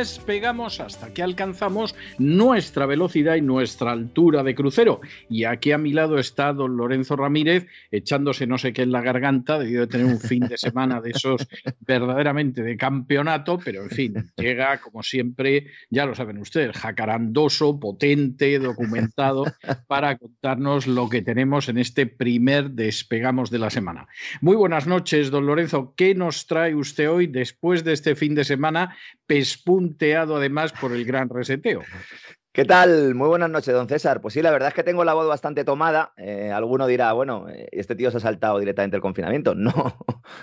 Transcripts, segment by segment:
despegamos hasta que alcanzamos nuestra velocidad y nuestra altura de crucero. Y aquí a mi lado está don Lorenzo Ramírez echándose no sé qué en la garganta, debido de tener un fin de semana de esos verdaderamente de campeonato, pero en fin, llega como siempre, ya lo saben ustedes, jacarandoso, potente, documentado, para contarnos lo que tenemos en este primer despegamos de la semana. Muy buenas noches, don Lorenzo. ¿Qué nos trae usted hoy después de este fin de semana pespunteado además por el gran reseteo. ¿Qué tal? Muy buenas noches, don César. Pues sí, la verdad es que tengo la voz bastante tomada. Eh, alguno dirá, bueno, eh, este tío se ha saltado directamente el confinamiento. No,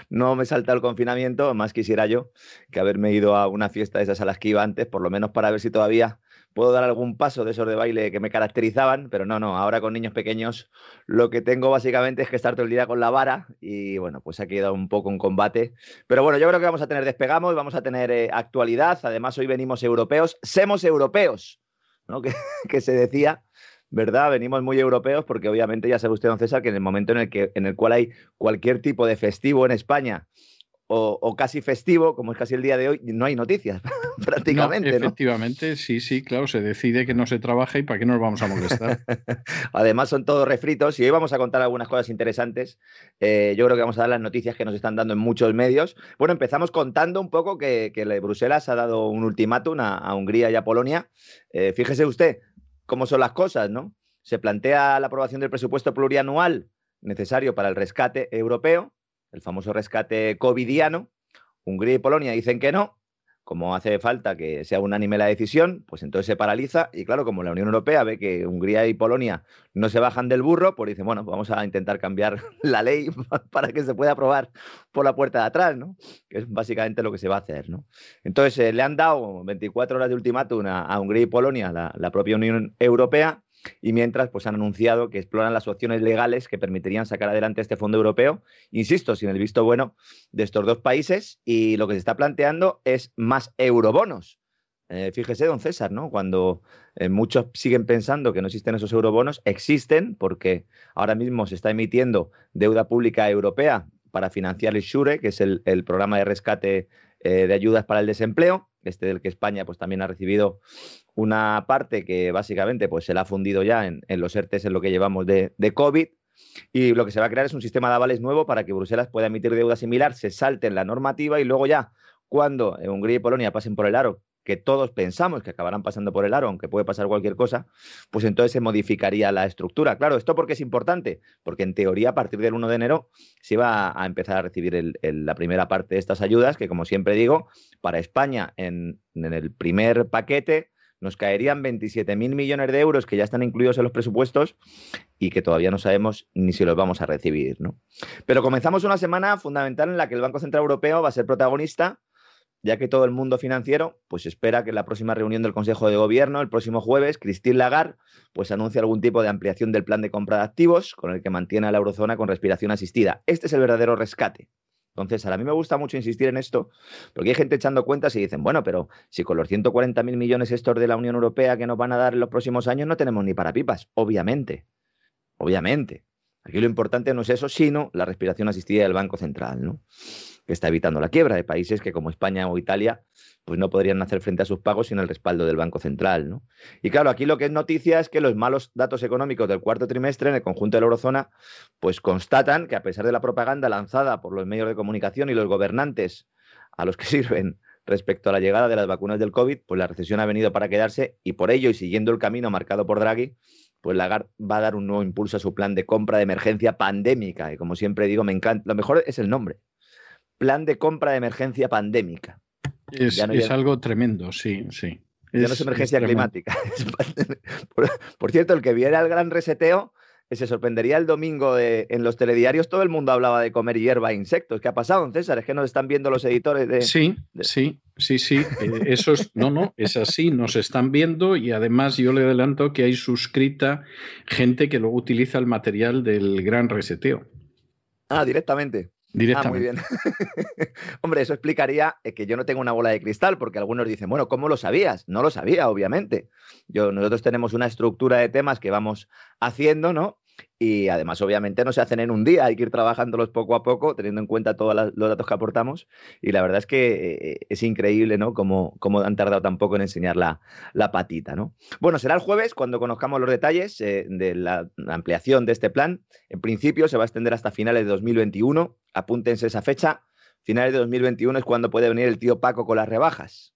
no me he saltado el confinamiento, más quisiera yo que haberme ido a una fiesta de esas a que iba antes, por lo menos para ver si todavía puedo dar algún paso de esos de baile que me caracterizaban, pero no, no, ahora con niños pequeños lo que tengo básicamente es que estar todo el día con la vara y bueno, pues ha quedado un poco en combate. Pero bueno, yo creo que vamos a tener despegamos vamos a tener eh, actualidad. Además, hoy venimos europeos, semos europeos, ¿no? que, que se decía. ¿verdad? Venimos muy europeos porque obviamente ya sabe usted, don César, que en el momento en el, que, en el cual hay cualquier tipo de festivo en España o, casi festivo, como es casi el día de hoy, no hay noticias prácticamente. efectivamente, sí, sí, claro, se decide que no se trabaja y para qué nos vamos a molestar. Además son todos refritos y hoy vamos a contar algunas cosas interesantes. Eh, yo creo que vamos a dar las noticias que nos están dando en muchos medios. Bueno, empezamos contando un poco que, Bruselas ha dado un ultimátum a, Hungría y a Polonia. Eh, fíjese usted cómo son las cosas, ¿no? Se plantea la aprobación del presupuesto plurianual necesario para el rescate europeo el famoso rescate covidiano. Hungría y Polonia dicen que no, como hace falta que sea unánime la decisión, pues entonces se paraliza y claro, como la Unión Europea ve que Hungría y Polonia no se bajan del burro, pues dicen, bueno, vamos a intentar cambiar la ley para que se pueda aprobar por la puerta de atrás, ¿no? Que es básicamente lo que se va a hacer, ¿no? Entonces, eh, le han dado 24 horas de ultimátum a, Hungría y Polonia, la propia Unión Europea, y mientras pues han anunciado que exploran las opciones legales que permitirían sacar adelante este fondo europeo, insisto, sin el visto bueno de estos dos países y lo que se está planteando es más eurobonos. Eh, fíjese, don César, ¿no? Cuando eh, muchos siguen pensando que no existen esos eurobonos, existen porque ahora mismo se está emitiendo deuda pública europea para financiar el SURE, que es el, programa de rescate eh, de ayudas para el desempleo, este del que España pues, también ha recibido una parte que básicamente pues, se la ha fundido ya en, los ERTES en lo que llevamos de, COVID. Y lo que se va a crear es un sistema de avales nuevo para que Bruselas pueda emitir deuda similar, se salte en la normativa y luego ya, cuando Hungría y Polonia pasen por el aro, que todos pensamos que acabarán pasando por el aro, aunque puede pasar cualquier cosa, pues entonces se modificaría la estructura. Claro, ¿esto porque es importante? Porque en teoría a partir del 1 de enero se va a empezar a recibir la primera parte de estas ayudas, que como siempre digo, para España en el primer paquete nos caerían 27.000 millones de euros que ya están incluidos en los presupuestos y que todavía no sabemos ni si los vamos a recibir. ¿no? Pero comenzamos una semana fundamental en la que el Banco Central Europeo va a ser protagonista ya que todo el mundo financiero pues espera que en la próxima reunión del Consejo de Gobierno, el próximo jueves, Christine Lagarde pues anuncie algún tipo de ampliación del plan de compra de activos con el que mantiene a la eurozona con respiración asistida. Este es el verdadero rescate. Entonces, a mí me gusta mucho insistir en esto, porque hay gente echando cuentas y dicen, bueno, pero si con los 140.000 millones estos de la Unión Europea que nos van a dar en los próximos años no tenemos ni para pipas, obviamente, obviamente. Aquí lo importante no es eso, sino la respiración asistida del Banco Central, ¿no? Que está evitando la quiebra de países que como España o Italia pues no podrían hacer frente a sus pagos sin el respaldo del Banco Central. ¿no? Y claro, aquí lo que es noticia es que los malos datos económicos del cuarto trimestre en el conjunto de la eurozona pues constatan que a pesar de la propaganda lanzada por los medios de comunicación y los gobernantes a los que sirven respecto a la llegada de las vacunas del COVID, pues la recesión ha venido para quedarse y por ello y siguiendo el camino marcado por Draghi, pues Lagarde va a dar un nuevo impulso a su plan de compra de emergencia pandémica. Y como siempre digo, me encanta, lo mejor es el nombre. Plan de compra de emergencia pandémica. Es, algo tremendo, sí, sí. Ya no es emergencia climática. por, cierto, el que viera el gran reseteo se sorprendería el domingo en los telediarios, todo el mundo hablaba de comer hierba e insectos. ¿Qué ha pasado, César? Es que nos están viendo los editores de... Sí, sí, sí, sí. Eh, eso es, no, no, es así, nos están viendo y además yo le adelanto que hay suscrita gente que luego utiliza el material del gran reseteo. Ah, directamente. Directamente. Ah, muy bien. Hombre, eso explicaría eh, que yo no tengo una bola de cristal, porque algunos dicen, bueno, ¿cómo lo sabías? No lo sabía, obviamente. Yo, nosotros tenemos una estructura de temas que vamos haciendo, ¿no? Y además, obviamente, no se hacen en un día, hay que ir trabajándolos poco a poco, teniendo en cuenta todos los datos que aportamos. Y la verdad es que eh, es increíble, ¿no? Cómo, cómo, han tardado tan poco en enseñar la, la, patita, ¿no? Bueno, será el jueves cuando conozcamos los detalles eh, de la ampliación de este plan. En principio, se va a extender hasta finales de 2021. Apúntense esa fecha. Finales de 2021 es cuando puede venir el tío Paco con las rebajas.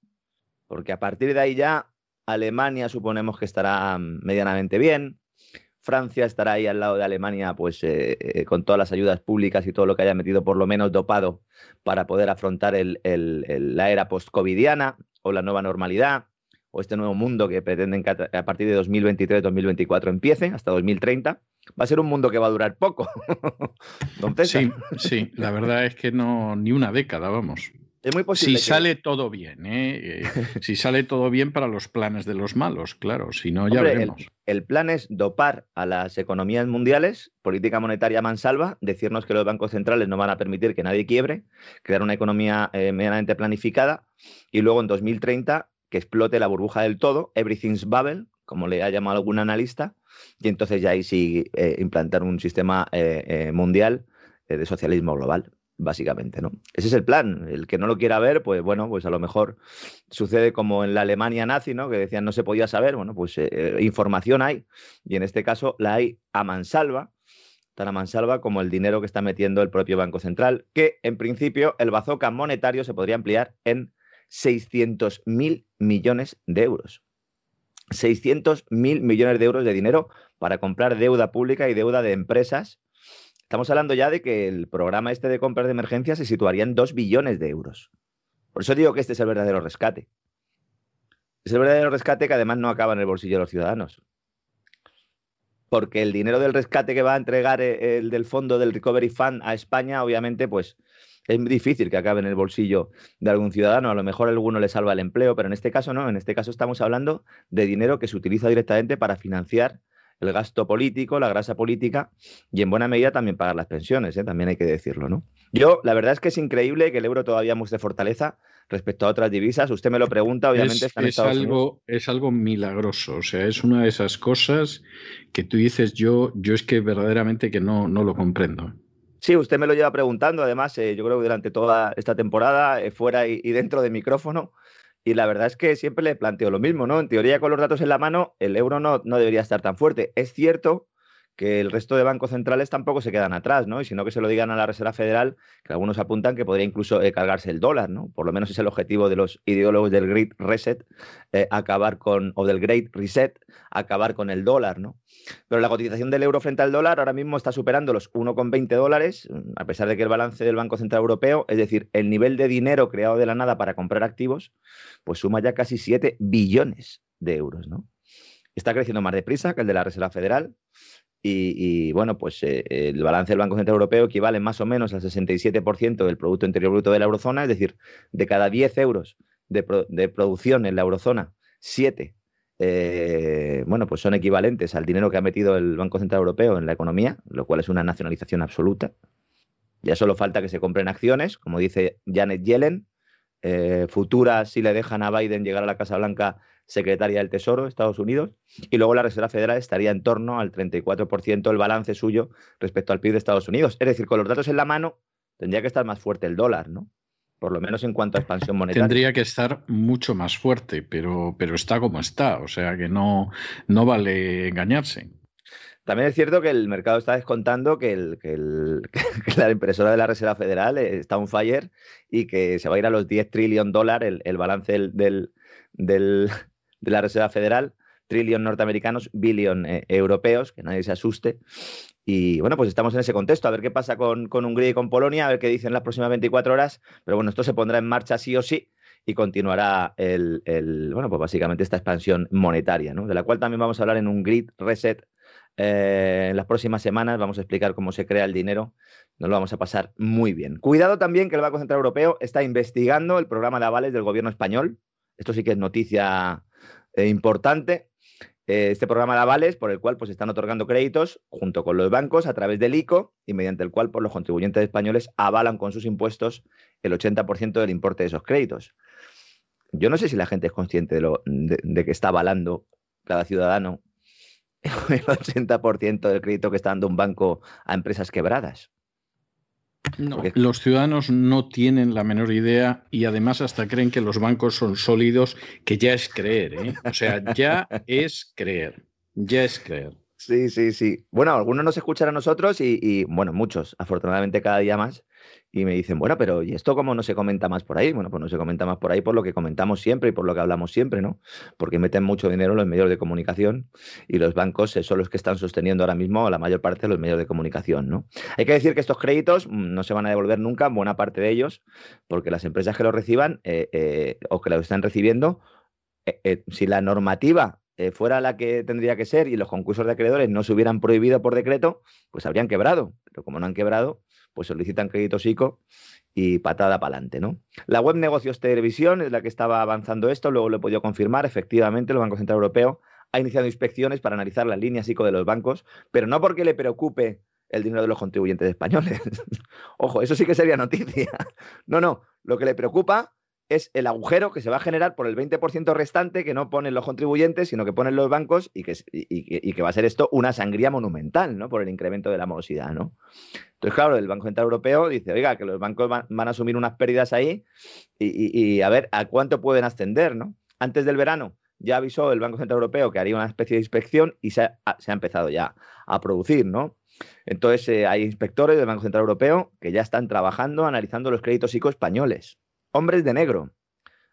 Porque a partir de ahí ya Alemania suponemos que estará mm, medianamente bien. Francia estará ahí al lado de Alemania, pues eh, eh, con todas las ayudas públicas y todo lo que haya metido por lo menos dopado para poder afrontar la era post-covidiana o la nueva normalidad o este nuevo mundo que pretenden que a partir de 2023-2024 empiece hasta 2030. Va a ser un mundo que va a durar poco. sí, sí, la verdad es que no, ni una década, vamos. Es muy posible. Si sale todo bien, ¿eh? ¿eh? si sale todo bien para los planes de los malos, claro, si no, ya veremos. El, plan es dopar a las economías mundiales, política monetaria mansalva, decirnos que los bancos centrales no van a permitir que nadie quiebre, crear una economía eh, medianamente planificada y luego en 2030 que explote la burbuja del todo, everything's bubble, como le ha llamado algún analista, y entonces ya ahí sí eh, implantar un sistema mundial de socialismo global básicamente, ¿no? Ese es el plan. El que no lo quiera ver, pues bueno, pues a lo mejor sucede como en la Alemania nazi, ¿no? Que decían no se podía saber, bueno, pues eh, eh, información hay, y en este caso la hay a mansalva, tan a mansalva como el dinero que está metiendo el propio Banco Central, que en principio el bazooka monetario se podría ampliar en 600 mil millones de euros. 600 mil millones de euros de dinero para comprar deuda pública y deuda de empresas Estamos hablando ya de que el programa este de compras de emergencia se situaría en 2 billones de euros. Por eso digo que este es el verdadero rescate. Es el verdadero rescate que además no acaba en el bolsillo de los ciudadanos. Porque el dinero del rescate que va a entregar eh, el del fondo del Recovery Fund a España, obviamente, pues es difícil que acabe en el bolsillo de algún ciudadano. A lo mejor alguno le salva el empleo, pero en este caso no. En este caso estamos hablando de dinero que se utiliza directamente para financiar el gasto político, la grasa política y en buena medida también pagar las pensiones, ¿eh? también hay que decirlo, ¿no? Yo, la verdad es que es increíble que el euro todavía muestre fortaleza respecto a otras divisas. Usted me lo pregunta, obviamente es, es algo, Es algo milagroso, o sea, es una de esas cosas que tú dices, yo, yo es que verdaderamente que no, no lo comprendo. Sí, usted me lo lleva preguntando, además, eh, yo creo que durante toda esta temporada, eh, fuera y, y, dentro de micrófono, y la verdad es que siempre le planteo lo mismo, ¿no? En teoría, con los datos en la mano, el euro no, no debería estar tan fuerte. Es cierto que el resto de bancos centrales tampoco se quedan atrás, ¿no? Y sino que se lo digan a la Reserva Federal, que algunos apuntan que podría incluso eh, cargarse el dólar, ¿no? Por lo menos es el objetivo de los ideólogos del Great Reset, eh, acabar con, o del Great Reset, acabar con el dólar, ¿no? Pero la cotización del euro frente al dólar ahora mismo está superando los 1,20 dólares, a pesar de que el balance del Banco Central Europeo, es decir, el nivel de dinero creado de la nada para comprar activos, pues suma ya casi 7 billones de euros, ¿no? Está creciendo más deprisa que el de la Reserva Federal, Y, bueno, pues eh, el balance del Banco Central Europeo equivale más o menos al 67% del Producto Interior Bruto de la eurozona, es decir, de cada 10 euros de, producción en la eurozona, 7 eh, bueno, pues son equivalentes al dinero que ha metido el Banco Central Europeo en la economía, lo cual es una nacionalización absoluta. Ya solo falta que se compren acciones, como dice Janet Yellen, eh, futura si le dejan a Biden llegar a la Casa Blanca secretaria del Tesoro de Estados Unidos, y luego la Reserva Federal estaría en torno al 34% el balance suyo respecto al PIB de Estados Unidos. Es decir, con los datos en la mano, tendría que estar más fuerte el dólar, ¿no? Por lo menos en cuanto a expansión monetaria. Tendría que estar mucho más fuerte, pero, pero está como está, o sea que no, no vale engañarse. También es cierto que el mercado está descontando que, el, que, la impresora de la Reserva Federal está un fire y que se va a ir a los 10 trillones dólares el, balance del, del, de la Reserva Federal, trillion norteamericanos, billion eh, europeos, que nadie se asuste. Y bueno, pues estamos en ese contexto, a ver qué pasa con, con Hungría y con Polonia, a ver qué dicen las próximas 24 horas, pero bueno, esto se pondrá en marcha sí o sí y continuará el, bueno, pues básicamente esta expansión monetaria, ¿no? de la cual también vamos a hablar en un grid reset eh, en las próximas semanas, vamos a explicar cómo se crea el dinero, nos lo vamos a pasar muy bien. Cuidado también que el Banco Central Europeo está investigando el programa de avales del gobierno español, esto sí que es noticia eh, importante. Eh, este programa de avales por el cual pues, están otorgando créditos junto con los bancos a través del ICO y mediante el cual pues, los contribuyentes españoles avalan con sus impuestos el 80% del importe de esos créditos. Yo no sé si la gente es consciente de, lo, de que está avalando cada ciudadano el 80% del crédito que está dando un banco a empresas quebradas. No, los ciudadanos no tienen la menor idea y además hasta creen que los bancos son sólidos, que ya es creer, ¿eh? O sea, ya es creer, ya es creer. Sí, sí, sí. Bueno, algunos nos escuchan a nosotros y, y, bueno, muchos, afortunadamente cada día más, y me dicen, bueno, pero ¿y esto cómo no se comenta más por ahí? Bueno, pues no se comenta más por ahí por lo que comentamos siempre y por lo que hablamos siempre, ¿no? Porque meten mucho dinero en los medios de comunicación y los bancos son los que están sosteniendo ahora mismo la mayor parte de los medios de comunicación, ¿no? Hay que decir que estos créditos mm, no se van a devolver nunca, buena parte de ellos, porque las empresas que los reciban eh, eh, o que los están recibiendo, eh, si la normativa fuera la que tendría que ser y los concursos de acreedores no se hubieran prohibido por decreto, pues habrían quebrado. Pero como no han quebrado, pues solicitan créditos ICO y patada para adelante, ¿no? La web Negocios Televisión es la que estaba avanzando esto, luego lo he podido confirmar, efectivamente, el Banco Central Europeo ha iniciado inspecciones para analizar las líneas ICO de los bancos, pero no porque le preocupe el dinero de los contribuyentes españoles. Ojo, eso sí que sería noticia. No, no, lo que le preocupa es el agujero que se va a generar por el 20% restante que no ponen los contribuyentes, sino que ponen los bancos y que, y, que va a ser esto una sangría monumental, ¿no? Por el incremento de la morosidad, ¿no? Entonces, claro, el Banco Central Europeo dice, oiga, que los bancos van, a asumir unas pérdidas ahí y, a ver a cuánto pueden ascender, ¿no? Antes del verano ya avisó el Banco Central Europeo que haría una especie de inspección y se ha, empezado ya a producir, ¿no? Entonces, eh, hay inspectores del Banco Central Europeo que ya están trabajando, analizando los créditos ICO españoles hombres de negro,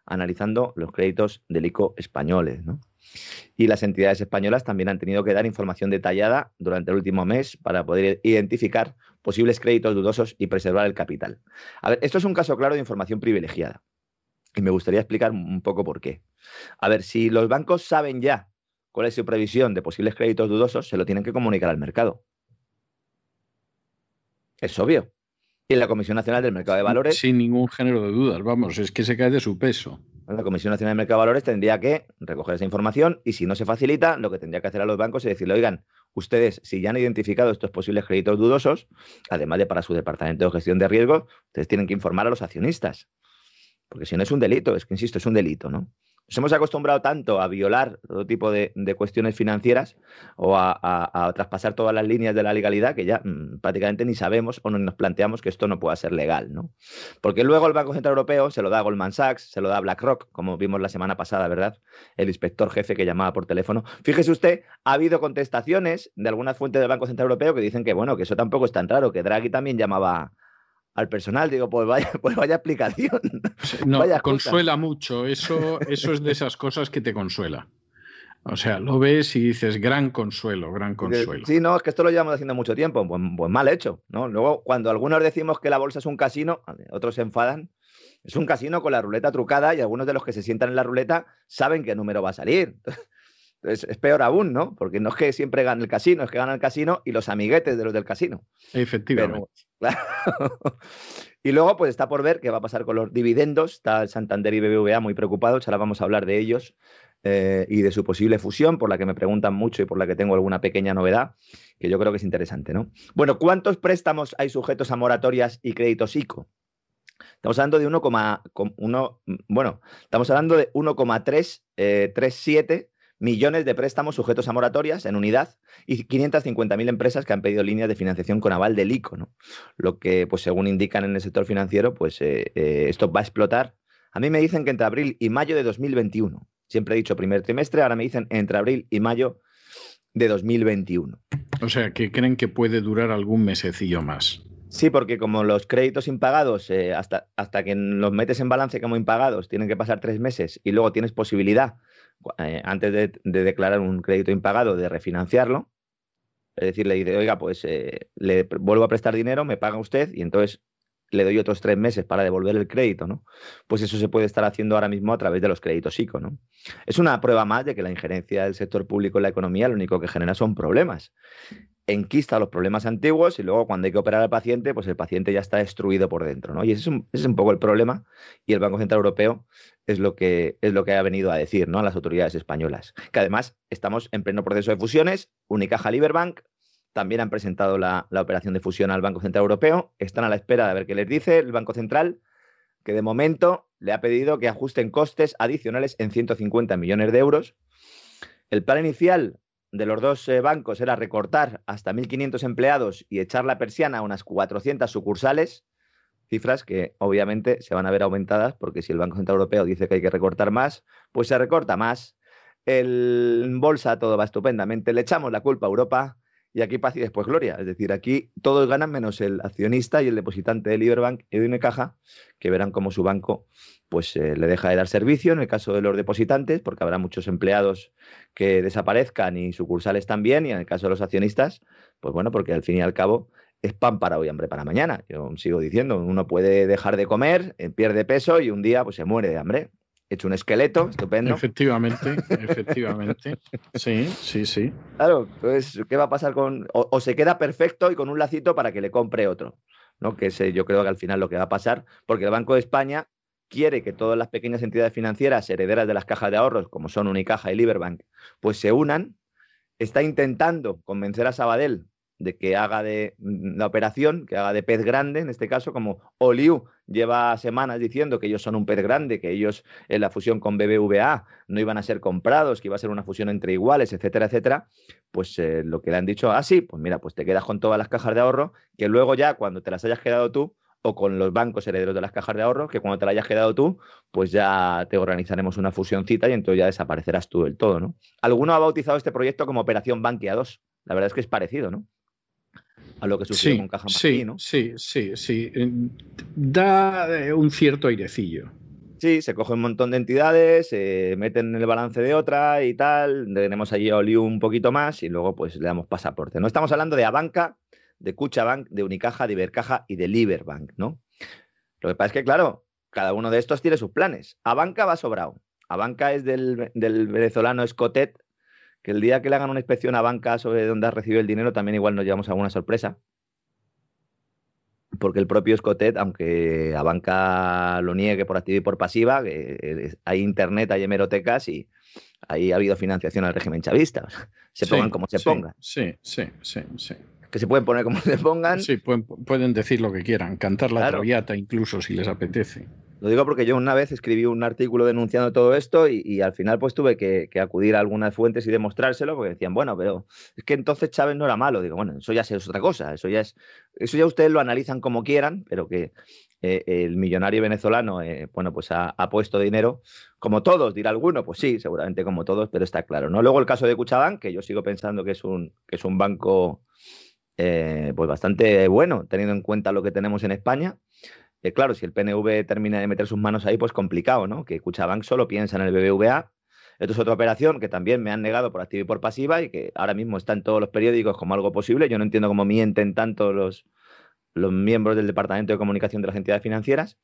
analizando los créditos del ICO españoles. Y las entidades españolas también han tenido que dar información detallada durante el último mes para poder identificar posibles créditos dudosos y preservar el capital. A ver, esto es un caso claro de información privilegiada. Y me gustaría explicar un poco por qué. A ver, si los bancos saben ya cuál es su previsión de posibles créditos dudosos, se lo tienen que comunicar al mercado. Es obvio. Y la Comisión Nacional del Mercado de Valores. Sin ningún género de dudas, vamos, es que se cae de su peso. La Comisión Nacional del Mercado de Valores tendría que recoger esa información y si no se facilita, lo que tendría que hacer a los bancos es decirle, oigan, ustedes, si ya han identificado estos posibles créditos dudosos, además de para su departamento de gestión de riesgo, ustedes tienen que informar a los accionistas. Porque si no es un delito, es que insisto, es un delito, ¿no? Nos hemos acostumbrado tanto a violar todo tipo de, cuestiones financieras o a, traspasar todas las líneas de la legalidad que ya mm, prácticamente ni sabemos o no nos planteamos que esto no pueda ser legal, ¿no? Porque luego el Banco Central Europeo se lo da a Goldman Sachs, se lo da a BlackRock, como vimos la semana pasada, ¿verdad? El inspector jefe que llamaba por teléfono. Fíjese usted, ha habido contestaciones de algunas fuentes del Banco Central Europeo que dicen que, bueno, que eso tampoco es tan raro, que Draghi también llamaba al personal. Digo, pues vaya, pues vaya explicación. No, consuela mucho. Eso, eso es de esas cosas que te consuela. O sea, lo ves y dices, gran consuelo, gran consuelo. Sí, no, es que esto lo llevamos haciendo mucho tiempo, pues, pues, mal hecho, ¿no? Luego, cuando algunos decimos que la bolsa es un casino, otros se enfadan. Es un casino con la ruleta trucada y algunos de los que se sientan en la ruleta saben qué número va a salir. Es, peor aún, ¿no? Porque no es que siempre gane el casino, es que gana el casino y los amiguetes de los del casino. Efectivamente. y luego, pues está por ver qué va a pasar con los dividendos. Está el Santander y BBVA muy preocupados, ahora vamos a hablar de ellos eh, y de su posible fusión, por la que me preguntan mucho y por la que tengo alguna pequeña novedad, que yo creo que es interesante, ¿no? Bueno, ¿cuántos préstamos hay sujetos a moratorias y créditos ICO? Estamos hablando de 1,1, bueno, estamos hablando de 1,337 eh, millones de préstamos sujetos a moratorias en unidad y 550.000 empresas que han pedido líneas de financiación con aval del ICO, ¿no? Lo que, pues según indican en el sector financiero, pues eh, esto va a explotar. A mí me dicen que entre abril y mayo de 2021. Siempre he dicho primer trimestre, ahora me dicen entre abril y mayo de 2021. O sea, que creen que puede durar algún mesecillo más. Sí, porque como los créditos impagados, eh, hasta, hasta que los metes en balance como impagados, tienen que pasar tres meses y luego tienes posibilidad, eh, antes de, declarar un crédito impagado, de refinanciarlo. Es decir, le dice, oiga, pues eh, le vuelvo a prestar dinero, me paga usted y entonces le doy otros tres meses para devolver el crédito, ¿no? Pues eso se puede estar haciendo ahora mismo a través de los créditos ICO, ¿no? Es una prueba más de que la injerencia del sector público en la economía lo único que genera son problemas. Enquista los problemas antiguos y luego cuando hay que operar al paciente, pues el paciente ya está destruido por dentro, ¿no? Y ese es un, es un poco el problema y el Banco Central Europeo es lo que es lo que ha venido a decir, ¿no? A las autoridades españolas. Que además estamos en pleno proceso de fusiones, Unicaja Liberbank, también han presentado la, operación de fusión al Banco Central Europeo. Están a la espera de ver qué les dice el Banco Central, que de momento le ha pedido que ajusten costes adicionales en 150 millones de euros. El plan inicial de los dos eh, bancos era recortar hasta 1.500 empleados y echar la persiana a unas 400 sucursales, cifras que obviamente se van a ver aumentadas porque si el Banco Central Europeo dice que hay que recortar más, pues se recorta más. El, en bolsa todo va estupendamente, le echamos la culpa a Europa y aquí paz y después gloria. Es decir, aquí todos ganan menos el accionista y el depositante de Liberbank y de Unicaja, que verán cómo su banco pues eh, le deja de dar servicio en el caso de los depositantes, porque habrá muchos empleados que desaparezcan y sucursales también, y en el caso de los accionistas, pues bueno, porque al fin y al cabo es pan para hoy, hambre para mañana. Yo sigo diciendo, uno puede dejar de comer, eh, pierde peso y un día pues se muere de hambre hecho un esqueleto, estupendo. Efectivamente, efectivamente. Sí, sí, sí. Claro, pues, ¿qué va a pasar con.? O, se queda perfecto y con un lacito para que le compre otro, ¿no? Que es, yo creo que al final lo que va a pasar, porque el Banco de España quiere que todas las pequeñas entidades financieras herederas de las cajas de ahorros, como son Unicaja y Liberbank, pues se unan. Está intentando convencer a Sabadell de que haga de mm, la operación, que haga de pez grande, en este caso, como Oliu lleva semanas diciendo que ellos son un pez grande, que ellos en la fusión con BBVA no iban a ser comprados, que iba a ser una fusión entre iguales, etcétera, etcétera, pues eh, lo que le han dicho, ah, sí, pues mira, pues te quedas con todas las cajas de ahorro, que luego ya cuando te las hayas quedado tú, o con los bancos herederos de las cajas de ahorro, que cuando te las hayas quedado tú, pues ya te organizaremos una fusioncita y entonces ya desaparecerás tú del todo, ¿no? Alguno ha bautizado este proyecto como Operación Bankia 2. La verdad es que es parecido, ¿no? A lo que sucedió con Caja sí, ¿no? Sí, sí, sí. Da eh, un cierto airecillo. Sí, se coge un montón de entidades, se meten en el balance de otra y tal. Tenemos allí a Oliu un poquito más y luego pues le damos pasaporte. No estamos hablando de Abanca, de Cuchabank, de Unicaja, de Ibercaja y de Liberbank, ¿no? Lo que pasa es que, claro, cada uno de estos tiene sus planes. Abanca va sobrado. Abanca es del, del venezolano Escotet, que el día que le hagan una inspección a banca sobre dónde ha recibido el dinero, también igual nos llevamos alguna sorpresa. Porque el propio Escotet, aunque a banca lo niegue por activa y por pasiva, hay internet, hay hemerotecas y ahí ha habido financiación al régimen chavista. Se pongan como se pongan. Sí, sí, sí, sí. Que se pueden poner como se pongan. Sí, pueden, decir lo que quieran, cantar la traviata incluso si les apetece. Lo digo porque yo una vez escribí un artículo denunciando todo esto y, al final pues tuve que, acudir a algunas fuentes y demostrárselo porque decían, bueno, pero es que entonces Chávez no era malo. Digo, bueno, eso ya es otra cosa, eso ya es, eso ya ustedes lo analizan como quieran, pero que eh, el millonario venezolano, eh, bueno, pues ha, puesto dinero, como todos, dirá alguno, pues sí, seguramente como todos, pero está claro, ¿no? Luego el caso de Cuchabán, que yo sigo pensando que es un, que es un banco eh, pues bastante bueno, teniendo en cuenta lo que tenemos en España claro, si el PNV termina de meter sus manos ahí, pues complicado, ¿no? Que Cuchabank solo piensa en el BBVA. Esto es otra operación que también me han negado por activa y por pasiva y que ahora mismo está en todos los periódicos como algo posible. Yo no entiendo cómo mienten tanto los, los miembros del Departamento de Comunicación de las entidades financieras.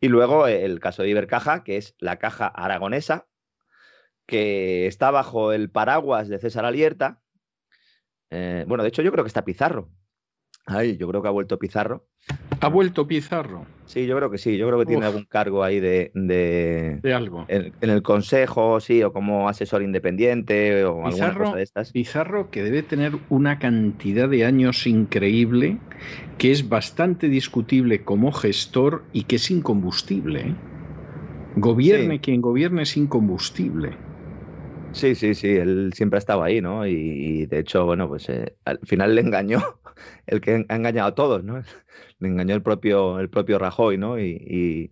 Y luego el caso de Ibercaja, que es la caja aragonesa, que está bajo el paraguas de César Alierta. Eh, bueno, de hecho yo creo que está Pizarro. Ay, yo creo que ha vuelto Pizarro. ¿Ha vuelto Pizarro? Sí, yo creo que sí. Yo creo que tiene algún cargo ahí de. De, algo. En, el consejo, sí, o como asesor independiente o alguna cosa de estas. Pizarro, que debe tener una cantidad de años increíble, que es bastante discutible como gestor y que es incombustible. ¿eh? Gobierne quien gobierne es incombustible. Sí, sí, sí, él siempre ha estado ahí, ¿no? Y, de hecho, bueno, pues eh, al final le engañó el que ha engañado a todos, ¿no? Le engañó el propio, el propio Rajoy, ¿no? Y,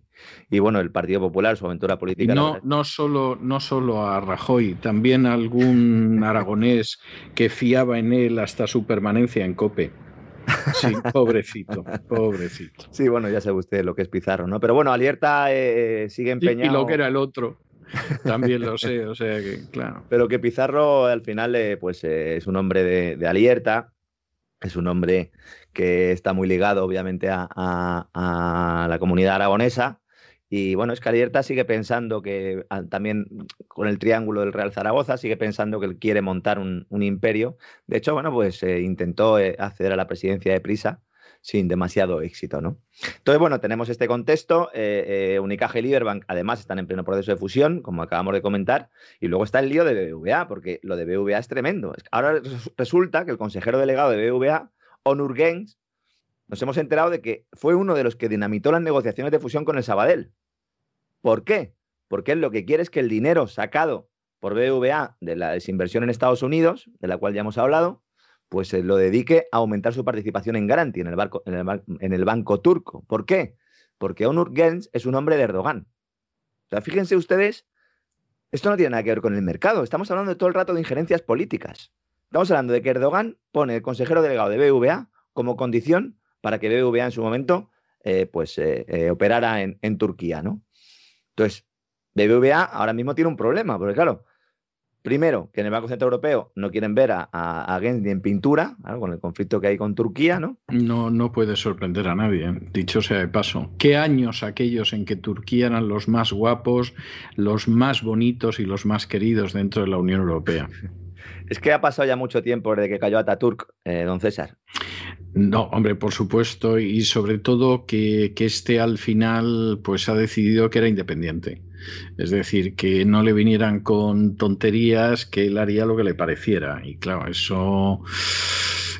bueno, el Partido Popular, su aventura política. no, no, solo, no solo a Rajoy, también a algún aragonés que fiaba en él hasta su permanencia en COPE. Sí, pobrecito, pobrecito. Sí, bueno, ya sabe usted lo que es Pizarro, ¿no? Pero bueno, Alierta eh, sigue empeñado. y lo que era el otro. También lo sé, o sea que, claro. Pero que Pizarro al final eh, pues, eh, es un hombre de, Alierta, es un hombre que está muy ligado obviamente a, la comunidad aragonesa. Y bueno, es que Alierta sigue pensando que ah, también con el triángulo del Real Zaragoza, sigue pensando que él quiere montar un, imperio. De hecho, bueno, pues eh, intentó acceder a la presidencia de Prisa sin demasiado éxito, ¿no? Entonces, bueno, tenemos este contexto. Eh, eh, Unicaja y Liberbank, además, están en pleno proceso de fusión, como acabamos de comentar, y luego está el lío de BBVA, porque lo de BBVA es tremendo. Ahora resulta que el consejero delegado de BBVA, Onur Gens, nos hemos enterado de que fue uno de los que dinamitó las negociaciones de fusión con el Sabadell. ¿Por qué? Porque él lo que quiere es que el dinero sacado por BBVA de la desinversión en Estados Unidos, de la cual ya hemos hablado, pues se lo dedique a aumentar su participación en Garanti, en el, banco turco. ¿Por qué? Porque Onur Gens es un hombre de Erdogan. O sea, fíjense ustedes, esto no tiene nada que ver con el mercado. Estamos hablando todo el rato de injerencias políticas. Estamos hablando de que Erdogan pone el consejero delegado de BVA como condición para que BVA en su momento eh, pues, eh, eh, operara en, en, Turquía, ¿no? Entonces, BBVA ahora mismo tiene un problema, porque claro, Primero, que en el Banco Central Europeo no quieren ver a, a, en pintura, con el conflicto que hay con Turquía, ¿no? No, no puede sorprender a nadie, ¿eh? dicho sea de paso. ¿Qué años aquellos en que Turquía eran los más guapos, los más bonitos y los más queridos dentro de la Unión Europea? Es que ha pasado ya mucho tiempo desde que cayó Ataturk, eh, don César. No, hombre, por supuesto, y sobre todo que, que este al final pues ha decidido que era independiente. Es decir, que no le vinieran con tonterías, que él haría lo que le pareciera. Y claro, eso,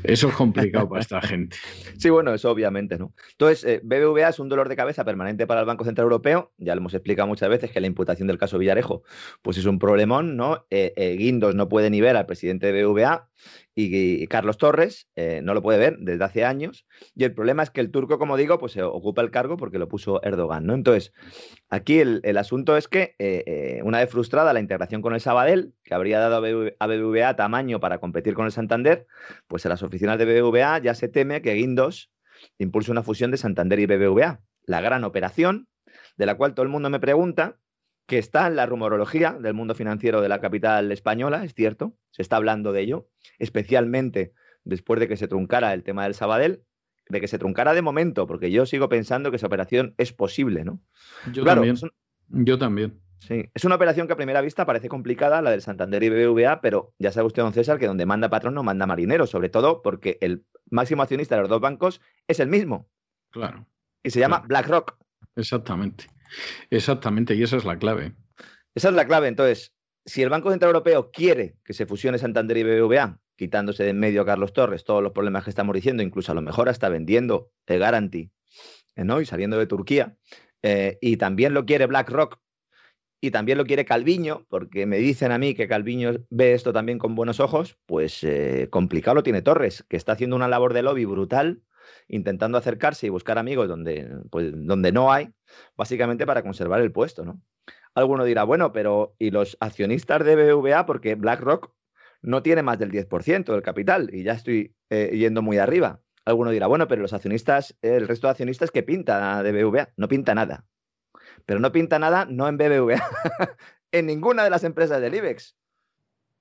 eso es complicado para esta gente. Sí, bueno, eso obviamente, ¿no? Entonces, eh, BBVA es un dolor de cabeza permanente para el Banco Central Europeo. Ya lo hemos explicado muchas veces que la imputación del caso Villarejo, pues es un problemón, ¿no? Eh, eh, Guindos no puede ni ver al presidente de BBVA y, Carlos Torres eh, no lo puede ver desde hace años. Y el problema es que el turco, como digo, pues se ocupa el cargo porque lo puso Erdogan, ¿no? Entonces, aquí el, asunto es que eh, eh, una vez frustrada la integración con el Sabadell, que habría dado a BBVA tamaño para competir con el Santander, pues en las oficinas de BBVA ya se teme que Guindos impulse una fusión de Santander y BBVA. La gran operación, de la cual todo el mundo me pregunta, que está en la rumorología del mundo financiero de la capital española, es cierto, se está hablando de ello, especialmente después de que se truncara el tema del Sabadell, de que se truncara de momento, porque yo sigo pensando que esa operación es posible, ¿no? Yo también. yo también. Sí, es una operación que a primera vista parece complicada, la del Santander y BBVA, pero ya sabe usted, don César, que donde manda patrón no manda marinero, sobre todo porque el máximo accionista de los dos bancos es el mismo. Claro. Y se llama BlackRock. Exactamente. Exactamente, y esa es la clave. Esa es la clave. Entonces, si el Banco Central Europeo quiere que se fusione Santander y BBVA, quitándose de en medio a Carlos Torres todos los problemas que estamos diciendo, incluso a lo mejor hasta vendiendo el Guarantee eh, ¿no? y saliendo de Turquía, eh, y también lo quiere BlackRock y también lo quiere Calviño, porque me dicen a mí que Calviño ve esto también con buenos ojos, pues eh, complicado lo tiene Torres, que está haciendo una labor de lobby brutal, intentando acercarse y buscar amigos donde, pues, donde no hay, básicamente para conservar el puesto, ¿no? Alguno dirá, bueno, pero ¿y los accionistas de BVA? Porque BlackRock no tiene más del 10% del capital y ya estoy eh, yendo muy arriba. Alguno dirá, bueno, pero los accionistas, el resto de accionistas que pinta de BVA, no pinta nada. Pero no pinta nada, no en BBVA, en ninguna de las empresas del IBEX.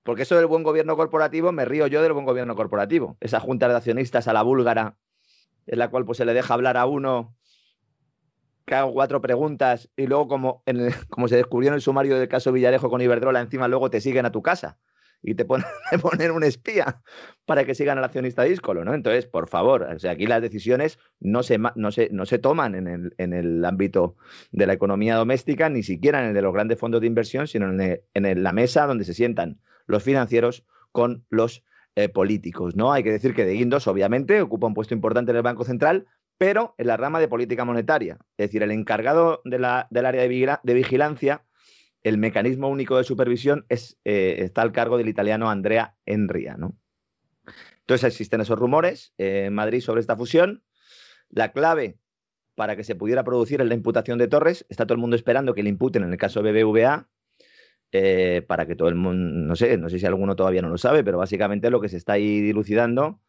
Porque eso del buen gobierno corporativo, me río yo del buen gobierno corporativo. Esa junta de accionistas a la búlgara, en la cual pues, se le deja hablar a uno que hago cuatro preguntas y luego, como, como se descubrió en el sumario del caso Villarejo con Iberdrola, encima luego te siguen a tu casa y te ponen, poner un espía para que sigan al accionista díscolo, ¿no? Entonces, por favor, o sea, aquí las decisiones no se, no se, no se toman en el, en el, ámbito de la economía doméstica, ni siquiera en el de los grandes fondos de inversión, sino en, en la mesa donde se sientan los financieros con los eh, políticos, ¿no? Hay que decir que De Guindos, obviamente, ocupa un puesto importante en el Banco Central, pero en la rama de política monetaria. Es decir, el encargado de la, del área de vigilancia el mecanismo único de supervisión es, eh, está al cargo del italiano Andrea Enria. Entonces existen esos rumores en Madrid sobre esta fusión. La clave para que se pudiera producir es la imputación de Torres. Está todo el mundo esperando que le imputen en el caso BBVA. Eh, para que todo el mundo, no sé, no sé si alguno todavía no lo sabe, pero básicamente lo que se está ahí dilucidando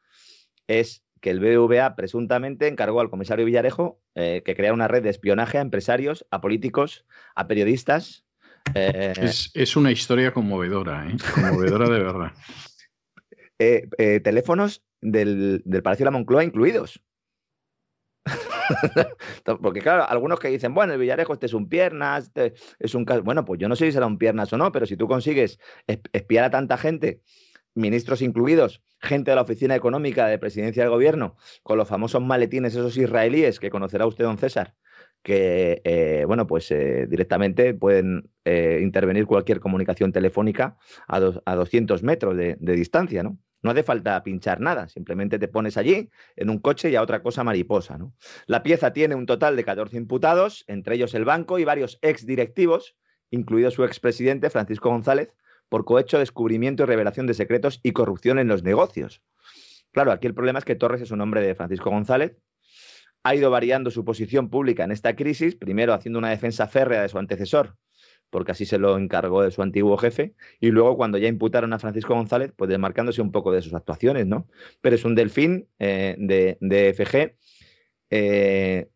es que el BBVA presuntamente encargó al comisario Villarejo eh, que creara una red de espionaje a empresarios, a políticos, a periodistas eh, es, una historia conmovedora, ¿eh? conmovedora de verdad. Teléfonos del, Palacio de la Moncloa incluidos. Porque claro, algunos que dicen, bueno, el Villarejo este es un piernas, este es un bueno, pues yo no sé si será un piernas o no, pero si tú consigues espiar a tanta gente, ministros incluidos, gente de la oficina económica de presidencia del gobierno, con los famosos maletines esos israelíes que conocerá usted, don César, que, eh, bueno, pues eh, directamente pueden eh, intervenir cualquier comunicación telefónica a, a 200 metros de, distancia, ¿no? No hace falta pinchar nada, simplemente te pones allí en un coche y a otra cosa mariposa, ¿no? La pieza tiene un total de 14 imputados, entre ellos el banco y varios exdirectivos, incluido su expresidente Francisco González, por cohecho, descubrimiento y revelación de secretos y corrupción en los negocios. Claro, aquí el problema es que Torres es un hombre de Francisco González, ha ido variando su posición pública en esta crisis, primero haciendo una defensa férrea de su antecesor, porque así se lo encargó de su antiguo jefe, y luego cuando ya imputaron a Francisco González, pues desmarcándose un poco de sus actuaciones, ¿no? Pero es un delfín eh, de, de, FG. Eh,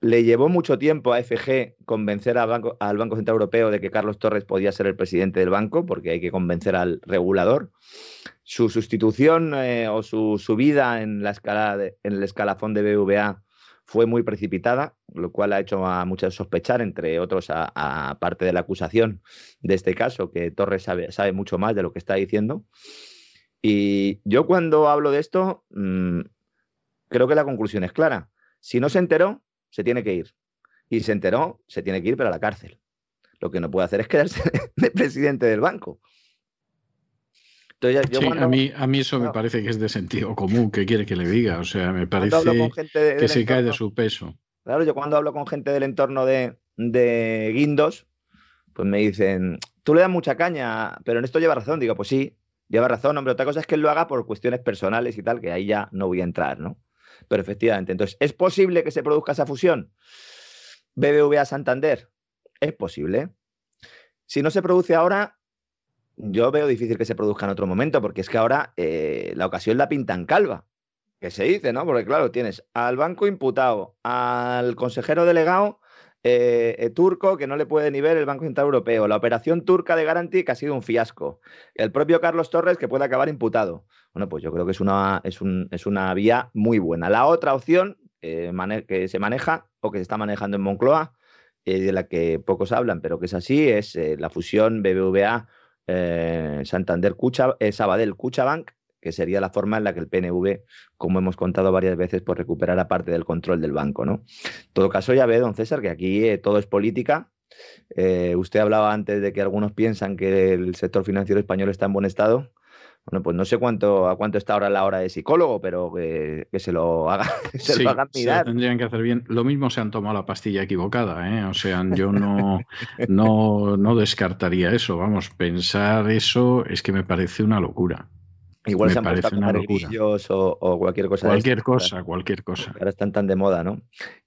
le llevó mucho tiempo a FG convencer al Banco, al Banco Central Europeo de que Carlos Torres podía ser el presidente del banco, porque hay que convencer al regulador. Su sustitución eh, o su subida en, en el escalafón de BVA fue muy precipitada, lo cual ha hecho a muchos sospechar, entre otros a, parte de la acusación de este caso, que Torres sabe, mucho más de lo que está diciendo. Y yo cuando hablo de esto, mm, creo que la conclusión es clara. Si no se enteró, se tiene que ir. Y se enteró, se tiene que ir para la cárcel. Lo que no puede hacer es quedarse de presidente del banco a, mí, a mí eso me parece que es de sentido común, ¿qué quiere que le diga? O sea, me parece que se cae de su peso. Claro, yo cuando hablo con gente del entorno de, de Guindos, pues me dicen, tú le das mucha caña, pero en esto lleva razón. Digo, pues sí, lleva razón, hombre. Otra cosa es que él lo haga por cuestiones personales y tal, que ahí ya no voy a entrar, ¿no? Pero efectivamente, entonces, ¿es posible que se produzca esa fusión? BBVA Santander, es posible. Si no se produce ahora, yo veo difícil que se produzca en otro momento, porque es que ahora eh, la ocasión la pintan calva, que se dice, ¿no? Porque claro, tienes al banco imputado, al consejero delegado eh, eh, turco que no le puede ni ver el Banco Central Europeo, la operación turca de Garanti que ha sido un fiasco, el propio Carlos Torres que puede acabar imputado. Bueno, pues yo creo que es una, es, un, es una vía muy buena. La otra opción que se maneja o que se está manejando en Moncloa, de la que pocos hablan, pero que es así, es la fusión BBVA eh, Santander Cucha, eh, Sabadell Cuchabank, que sería la forma en la que el PNV, como hemos contado varias veces, pues recuperara parte del control del banco. ¿no? En todo caso, ya ve, don César, que aquí eh, todo es política. usted hablaba antes de que algunos piensan que el sector financiero español está en buen estado. Bueno, pues no sé cuánto a cuánto está ahora la hora de psicólogo, pero que, se lo haga, se lo hagan mirar. tendrían que hacer bien. Lo mismo se han tomado la pastilla equivocada, ¿eh? O sea, yo no, no, no descartaría eso. Vamos, pensar eso es que me parece una locura. Igual se han puesto una locura. O, o, cualquier cosa. Cualquier cosa, cualquier cosa. Ahora están tan de moda, ¿no?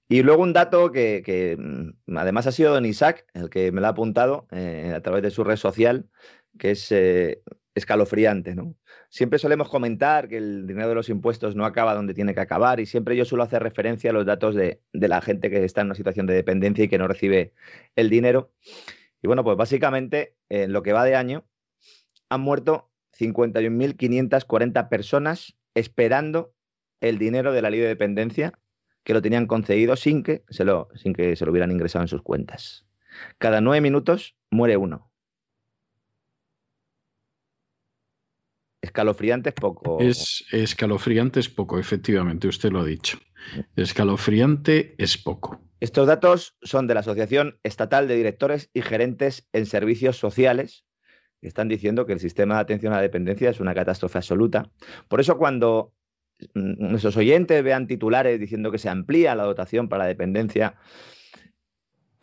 Y luego un dato que, que mm, además ha sido Don Isaac, el que me lo ha apuntado eh, a través de su red social, que es eh, escalofriante, ¿no? Siempre solemos comentar que el dinero de los impuestos no acaba donde tiene que acabar y siempre yo suelo hacer referencia a los datos de, la gente que está en una situación de dependencia y que no recibe el dinero. Y bueno, pues básicamente en lo que va de año han muerto 51.540 personas esperando el dinero de la ley de dependencia que lo tenían concedido sin que se lo, sin que se lo hubieran ingresado en sus cuentas. Cada nueve minutos muere uno. Escalofriante es poco. Es escalofriante es poco, efectivamente, usted lo ha dicho. Escalofriante es poco. Estos datos son de la Asociación Estatal de Directores y Gerentes en Servicios Sociales, que están diciendo que el sistema de atención a la dependencia es una catástrofe absoluta. Por eso cuando nuestros oyentes vean titulares diciendo que se amplía la dotación para la dependencia,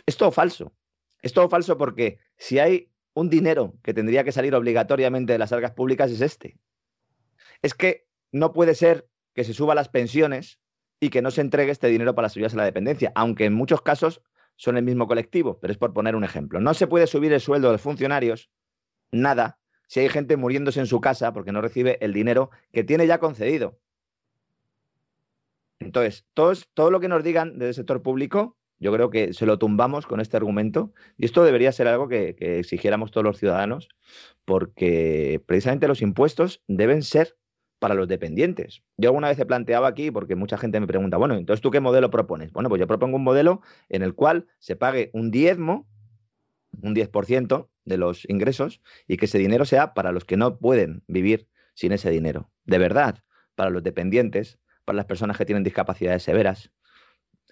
es todo falso. Es todo falso porque si hay un dinero que tendría que salir obligatoriamente de las arcas públicas es este. Es que no puede ser que se suba las pensiones y que no se entregue este dinero para las a la dependencia, aunque en muchos casos son el mismo colectivo, pero es por poner un ejemplo. No se puede subir el sueldo de los funcionarios, nada, si hay gente muriéndose en su casa porque no recibe el dinero que tiene ya concedido. Entonces, todo lo que nos digan del sector público yo creo que se lo tumbamos con este argumento y esto debería ser algo que, exigiéramos todos los ciudadanos porque precisamente los impuestos deben ser para los dependientes. Yo alguna vez he planteado aquí, porque mucha gente me pregunta, bueno, entonces tú qué modelo propones? Bueno, pues yo propongo un modelo en el cual se pague un diezmo, un 10% de los ingresos y que ese dinero sea para los que no pueden vivir sin ese dinero. De verdad, para los dependientes, para las personas que tienen discapacidades severas,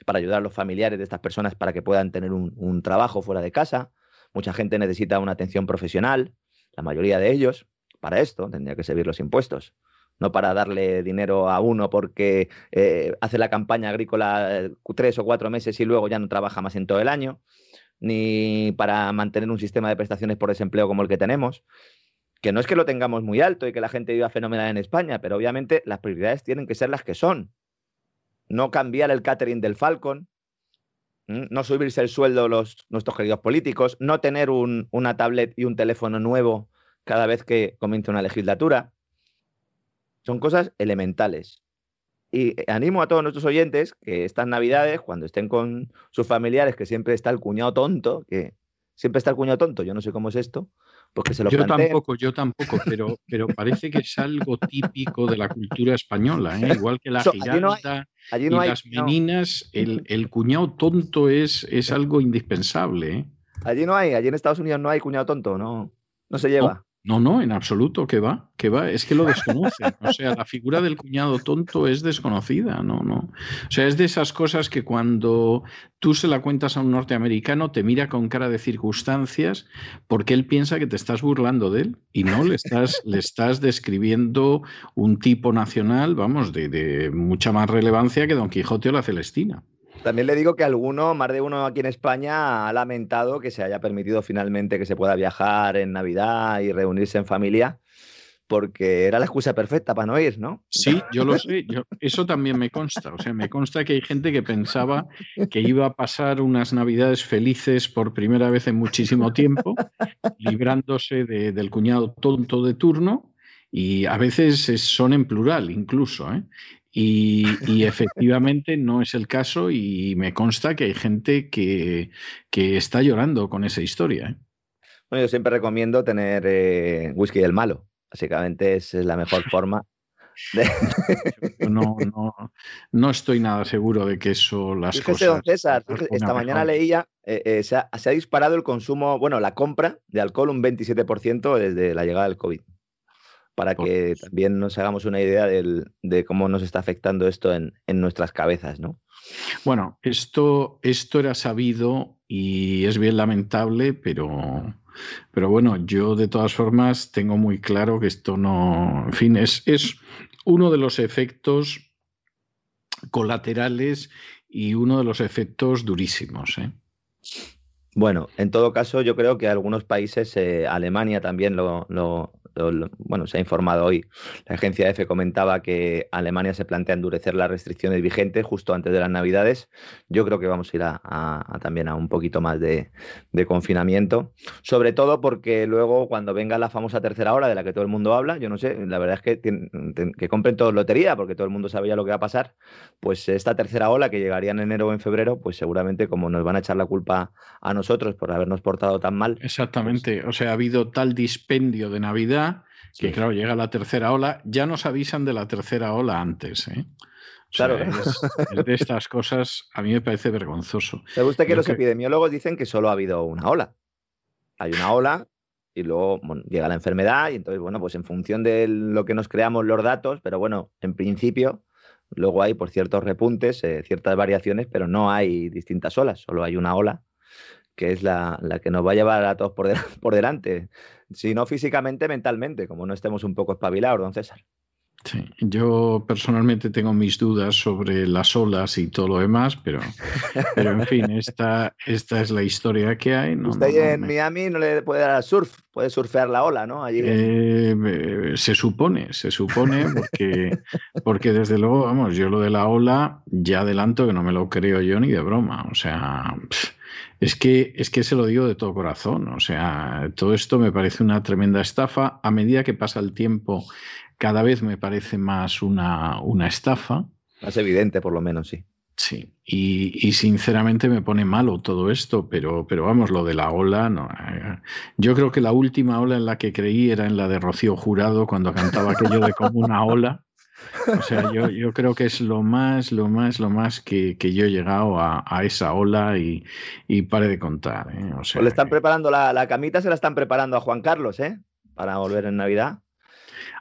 para ayudar a los familiares de estas personas para que puedan tener un, trabajo fuera de casa. Mucha gente necesita una atención profesional, la mayoría de ellos. Para esto tendría que servir los impuestos, no para darle dinero a uno porque eh, hace la campaña agrícola eh, tres o cuatro meses y luego ya no trabaja más en todo el año, ni para mantener un sistema de prestaciones por desempleo como el que tenemos, que no es que lo tengamos muy alto y que la gente viva fenomenal en España, pero obviamente las prioridades tienen que ser las que son no cambiar el catering del Falcon, no subirse el sueldo los, nuestros queridos políticos, no tener una tablet y un teléfono nuevo cada vez que comienza una legislatura. Son cosas elementales. Y animo a todos nuestros oyentes que estas navidades, cuando estén con sus familiares, que siempre está el cuñado tonto, que siempre está el cuñado tonto, yo no sé cómo es esto, pues se lo Yo tampoco, yo tampoco, pero, pero parece que es algo típico de la cultura española, ¿eh? igual que la giralda y las meninas, el, el, cuñado tonto es, es algo indispensable. ¿eh? Allí no hay, allí en Estados Unidos no hay cuñado tonto, no, no se lleva. No, no, en absoluto, que va, que va, es que lo desconocen. O sea, la figura del cuñado tonto es desconocida, no, no. O sea, es de esas cosas que cuando tú se la cuentas a un norteamericano te mira con cara de circunstancias porque él piensa que te estás burlando de él y no le estás, le estás describiendo un tipo nacional, vamos, de, de mucha más relevancia que Don Quijote o la Celestina. También le digo que alguno, más de uno aquí en España, ha lamentado que se haya permitido finalmente que se pueda viajar en Navidad y reunirse en familia, porque era la excusa perfecta para no ir, ¿no? Sí, yo lo sé, eso también me consta. O sea, me consta que hay gente que pensaba que iba a pasar unas Navidades felices por primera vez en muchísimo tiempo, librándose del cuñado tonto de turno. Y a veces son en plural incluso, ¿eh? Y, efectivamente no es el caso y me consta que hay gente que, está llorando con esa historia. ¿eh? Bueno, yo siempre recomiendo tener eh, whisky del malo. Básicamente es, la mejor forma. De... no, no, no, estoy nada seguro de que eso las cosas. Don César, esta mañana leía, eh, se, ha, se, ha, disparado el consumo, bueno, la compra de alcohol un 27% desde la llegada del COVID para que también nos hagamos una idea de cómo nos está afectando esto en, nuestras cabezas, ¿no? Bueno, esto, esto era sabido y es bien lamentable, pero, pero bueno, yo de todas formas tengo muy claro que esto no, en fin, es, es uno de los efectos colaterales y uno de los efectos durísimos. ¿eh? Bueno, en todo caso, yo creo que algunos países, eh, Alemania también lo, bueno, se ha informado hoy, la agencia EFE comentaba que Alemania se plantea endurecer las restricciones vigentes justo antes de las Navidades. Yo creo que vamos a ir a, también a un poquito más de, confinamiento, sobre todo porque luego cuando venga la famosa tercera hora de la que todo el mundo habla, yo no sé, la verdad es que, que compren todos lotería porque todo el mundo sabe ya lo que va a pasar, pues esta tercera ola que llegaría en enero o en febrero, pues seguramente como nos van a echar la culpa a nosotros por habernos portado tan mal. Pues Exactamente, o sea, ha habido tal dispendio de Navidad que claro, llega la tercera ola, ya nos avisan de la tercera ola antes. ¿eh? O Claro. de estas cosas a mí me parece vergonzoso. ¿Te gusta que los epidemiólogos dicen que solo ha habido una ola? Hay una ola y luego llega la enfermedad y entonces, bueno, pues en función de lo que nos creamos los datos, pero bueno, en principio, luego hay por ciertos repuntes, eh, ciertas variaciones, pero no hay distintas olas, solo hay una ola que es la, que nos va a llevar a todos por, por delante, si no físicamente, mentalmente, como no estemos un poco espabilados, don César. Sí, yo personalmente tengo mis dudas sobre las olas y todo lo demás, pero, pero en fin, esta, esta es la historia que hay. No, Usted en Miami no le puede dar surf, puede surfear la ola, ¿no? Allí... Eh, se supone, se supone, porque, porque desde luego, vamos, yo lo de la ola ya adelanto que no me lo creo yo ni de broma. O sea, es que, es que se lo digo de todo corazón. O sea, todo esto me parece una tremenda estafa. A medida que pasa el tiempo cada vez me parece más una, una estafa. Más evidente, por lo menos, sí. Sí, y, sinceramente me pone malo todo esto, pero, pero vamos, lo de la ola, no. Eh, yo creo que la última ola en la que creí era en la de Rocío Jurado, cuando cantaba aquello de como una ola. O sea, yo, yo creo que es lo más, lo más, lo más que, que yo he llegado a, a esa ola y, y pare de contar. ¿eh? O sea, pues le están preparando la, la camita, se la están preparando a Juan Carlos, ¿eh? Para volver en Navidad.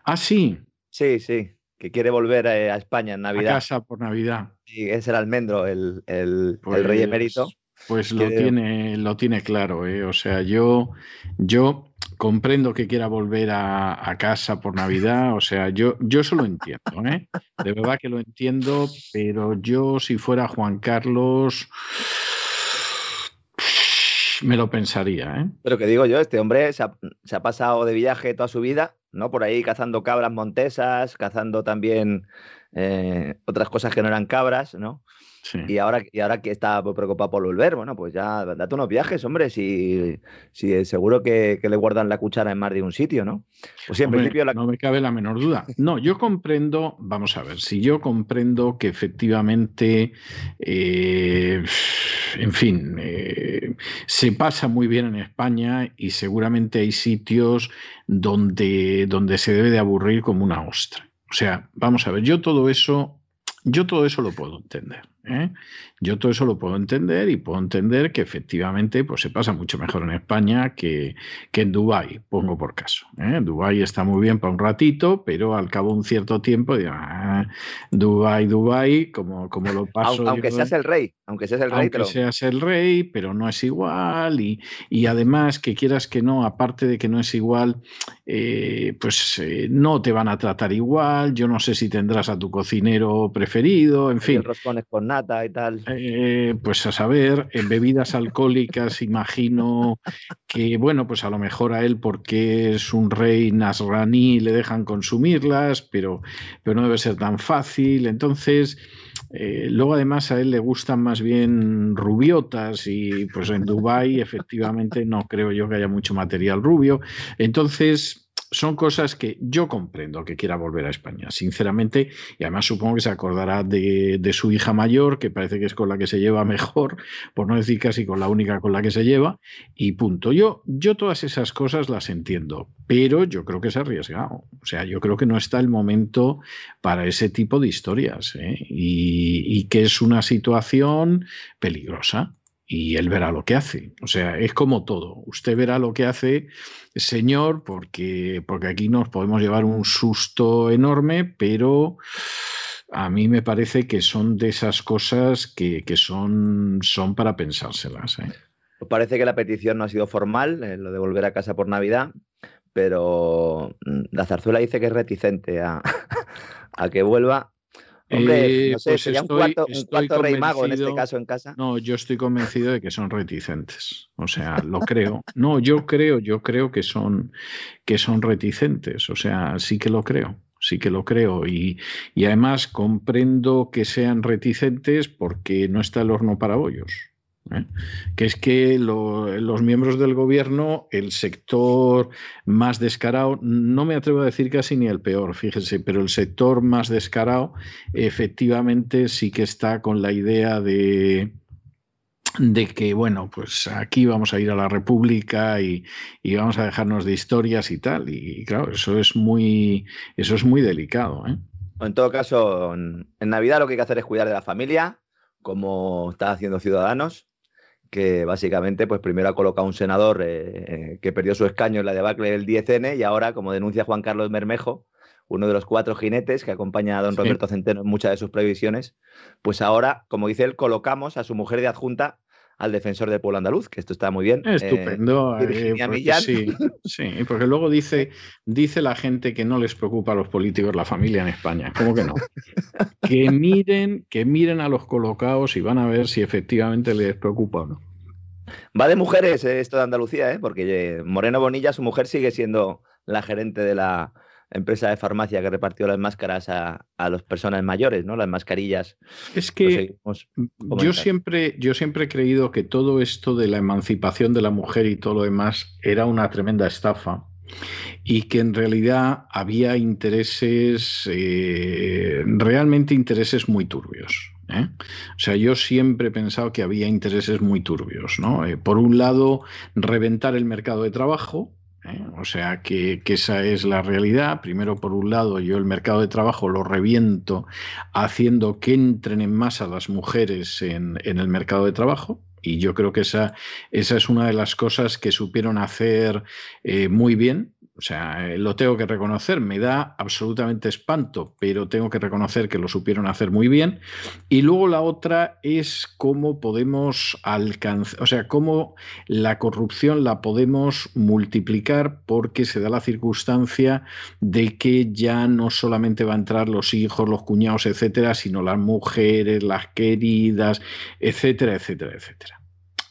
Ah, sí. Sí, sí, que quiere volver eh, a, España en Navidad. A casa por Navidad. Y es el almendro, el, el, rey pues, emérito. Pues lo tiene, lo tiene claro, ¿eh? O sea, yo, yo comprendo que quiera volver a, casa por Navidad, o sea, yo, yo eso lo entiendo, ¿eh? De verdad que lo entiendo, pero yo si fuera Juan Carlos me lo pensaría, ¿eh? Pero que digo yo, este hombre se ha, pasado de viaje toda su vida, ¿no? Por ahí cazando cabras montesas, cazando también eh, otras cosas que no eran cabras, ¿no? Y, ahora, y ahora que está preocupado por volver, bueno, pues ya date unos viajes, hombre, si, si seguro que, le guardan la cuchara en más de un sitio, ¿no? Pues sí, en principio No me cabe la menor duda. No, yo comprendo, vamos a ver, si yo comprendo que efectivamente, eh, en fin, eh, se pasa muy bien en España y seguramente hay sitios donde, donde se debe de aburrir como una ostra. O sea, vamos a ver, yo todo eso, yo todo eso lo puedo entender. ¿Eh? Yo todo eso lo puedo entender y puedo entender que efectivamente pues, se pasa mucho mejor en España que, que en Dubái, pongo por caso. ¿eh? Dubái está muy bien para un ratito, pero al cabo de un cierto tiempo, digo, ah, Dubái, Dubái, como, como lo paso. Aunque seas el rey, aunque seas el rey. Aunque seas el rey, pero no es igual. Y, y, además, que quieras que no, aparte de que no es igual, eh, pues eh, no te van a tratar igual. Yo no sé si tendrás a tu cocinero preferido, en fin. con Eh, pues a saber, en bebidas alcohólicas imagino que, bueno, pues a lo mejor a él porque es un rey nasraní le dejan consumirlas, pero, pero no debe ser tan fácil. Entonces, eh, luego además a él le gustan más bien rubiotas y pues en Dubái efectivamente no creo yo que haya mucho material rubio. Entonces, son cosas que yo comprendo que quiera volver a España, sinceramente, y además supongo que se acordará de, su hija mayor, que parece que es con la que se lleva mejor, por no decir casi con la única con la que se lleva, y punto. Yo, yo todas esas cosas las entiendo, pero yo creo que es arriesgado. O sea, yo creo que no está el momento para ese tipo de historias, ¿eh? y que es una situación peligrosa y él verá lo que hace. O sea, es como todo. Usted verá lo que hace, señor, porque, porque aquí nos podemos llevar un susto enorme, pero a mí me parece que son de esas cosas que, son, son para pensárselas. ¿eh? Parece que la petición no ha sido formal, eh, lo de volver a casa por Navidad, pero mm, la zarzuela dice que es reticente a, a que vuelva Hombre, no sé, pues sería un cuarto, rey mago en este caso en casa. No, yo estoy convencido de que son reticentes. O sea, lo creo. No, yo creo, yo creo que son, que son reticentes. O sea, sí que lo creo. Sí que lo creo. Y, y además comprendo que sean reticentes porque no está el horno para bollos. ¿Eh? que es que los miembros del gobierno, el sector más descarado, no me atrevo a decir casi ni el peor, fíjense, pero el sector más descarado efectivamente sí que está con la idea de, de que, bueno, pues aquí vamos a ir a la República y, y, vamos a dejarnos de historias y tal. Y claro, eso es muy, eso es muy delicado. ¿eh? En todo caso, en, Navidad lo que hay que hacer es cuidar de la familia, como está haciendo Ciudadanos, que básicamente, pues primero ha colocado un senador eh, que perdió su escaño en la debacle del 10N y ahora, como denuncia Juan Carlos Mermejo, uno de los cuatro jinetes que acompaña a don Roberto Centeno en muchas de sus previsiones, pues ahora, como dice él, colocamos a su mujer de adjunta al defensor del pueblo andaluz, que esto está muy bien. Estupendo. Eh, eh, sí, sí, porque luego dice, dice la gente que no les preocupa a los políticos la familia en España. ¿Cómo que no? que miren, que miren a los colocados y van a ver si efectivamente les preocupa o no. Va de mujeres eh, esto de Andalucía, porque Moreno Bonilla, su mujer, sigue siendo la gerente de la, empresa de farmacia que repartió las máscaras a, a las personas mayores, ¿no? Las mascarillas. Es que yo siempre, yo siempre he creído que todo esto de la emancipación de la mujer y todo lo demás era una tremenda estafa y que en realidad había intereses, eh, realmente intereses muy turbios. ¿eh? O sea, yo siempre he pensado que había intereses muy turbios. ¿no? Eh, por un lado, reventar el mercado de trabajo, O sea que, esa es la realidad. Primero, por un lado, yo el mercado de trabajo lo reviento haciendo que entren en masa las mujeres en, en el mercado de trabajo. Y yo creo que esa, esa es una de las cosas que supieron hacer eh, muy bien o sea, eh, lo tengo que reconocer, me da absolutamente espanto, pero tengo que reconocer que lo supieron hacer muy bien. Y luego la otra es cómo podemos alcanzar, o sea, cómo la corrupción la podemos multiplicar porque se da la circunstancia de que ya no solamente va a entrar los hijos, los cuñados, etcétera, sino las mujeres, las queridas, etcétera, etcétera, etcétera.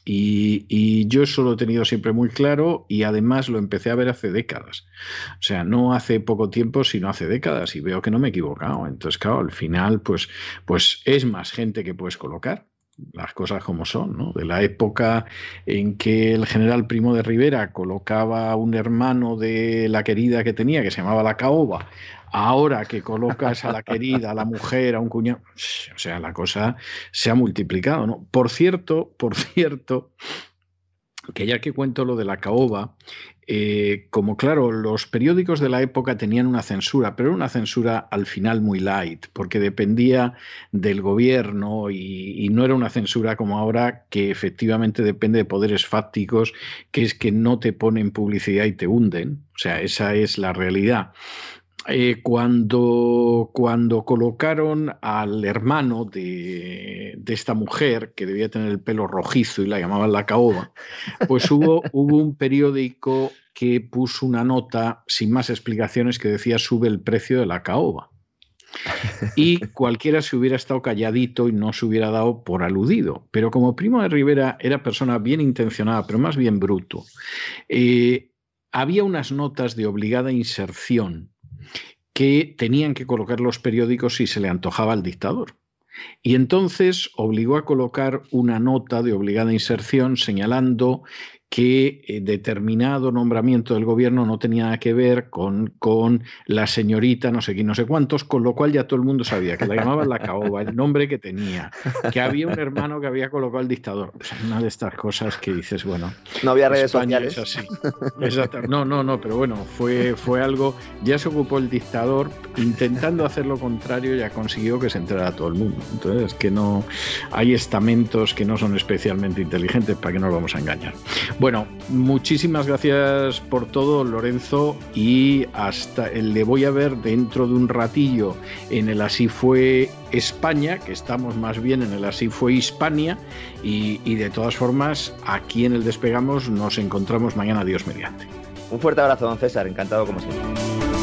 Y, yo eso lo he tenido siempre muy claro y además lo empecé a ver hace décadas. O sea, no hace poco tiempo, sino hace décadas y veo que no me he equivocado. Entonces, claro, al final, pues, pues es más gente que puedes colocar las cosas como son, ¿no? De la época en que el general Primo de Rivera colocaba a un hermano de la querida que tenía, que se llamaba la caoba, ahora que colocas a la querida, a la mujer, a un cuñado, o sea, la cosa se ha multiplicado, ¿no? Por cierto, por cierto, que ya que cuento lo de la caoba, eh, como claro, los periódicos de la época tenían una censura, pero una censura al final muy light, porque dependía del gobierno y, y, no era una censura como ahora que efectivamente depende de poderes fácticos, que es que no te ponen publicidad y te hunden. O sea, esa es la realidad. Eh, cuando, cuando colocaron al hermano de, esta mujer, que debía tener el pelo rojizo y la llamaban la caoba, pues hubo, hubo un periódico que puso una nota sin más explicaciones que decía sube el precio de la caoba. Y cualquiera se hubiera estado calladito y no se hubiera dado por aludido. Pero como Primo de Rivera era persona bien intencionada, pero más bien bruto, eh, había unas notas de obligada inserción que tenían que colocar los periódicos si se le antojaba al dictador. Y entonces obligó a colocar una nota de obligada inserción señalando que eh, determinado nombramiento del gobierno no tenía nada que ver con, con la señorita no sé quién, no sé cuántos, con lo cual ya todo el mundo sabía que la llamaban la caoba, el nombre que tenía, que había un hermano que había colocado al dictador. una de estas cosas que dices, bueno. No había redes sociales. así. No, no, no, pero bueno, fue, fue algo, ya se ocupó el dictador, intentando hacer lo contrario, ya consiguió que se enterara todo el mundo. Entonces, que no, hay estamentos que no son especialmente inteligentes, para que no nos vamos a engañar. Bueno, muchísimas gracias por todo, Lorenzo, y hasta le voy a ver dentro de un ratillo en el Así fue España, que estamos más bien en el Así fue Hispania, y, y de todas formas, aquí en el Despegamos nos encontramos mañana, Dios mediante. Un fuerte abrazo, don César, encantado como siempre.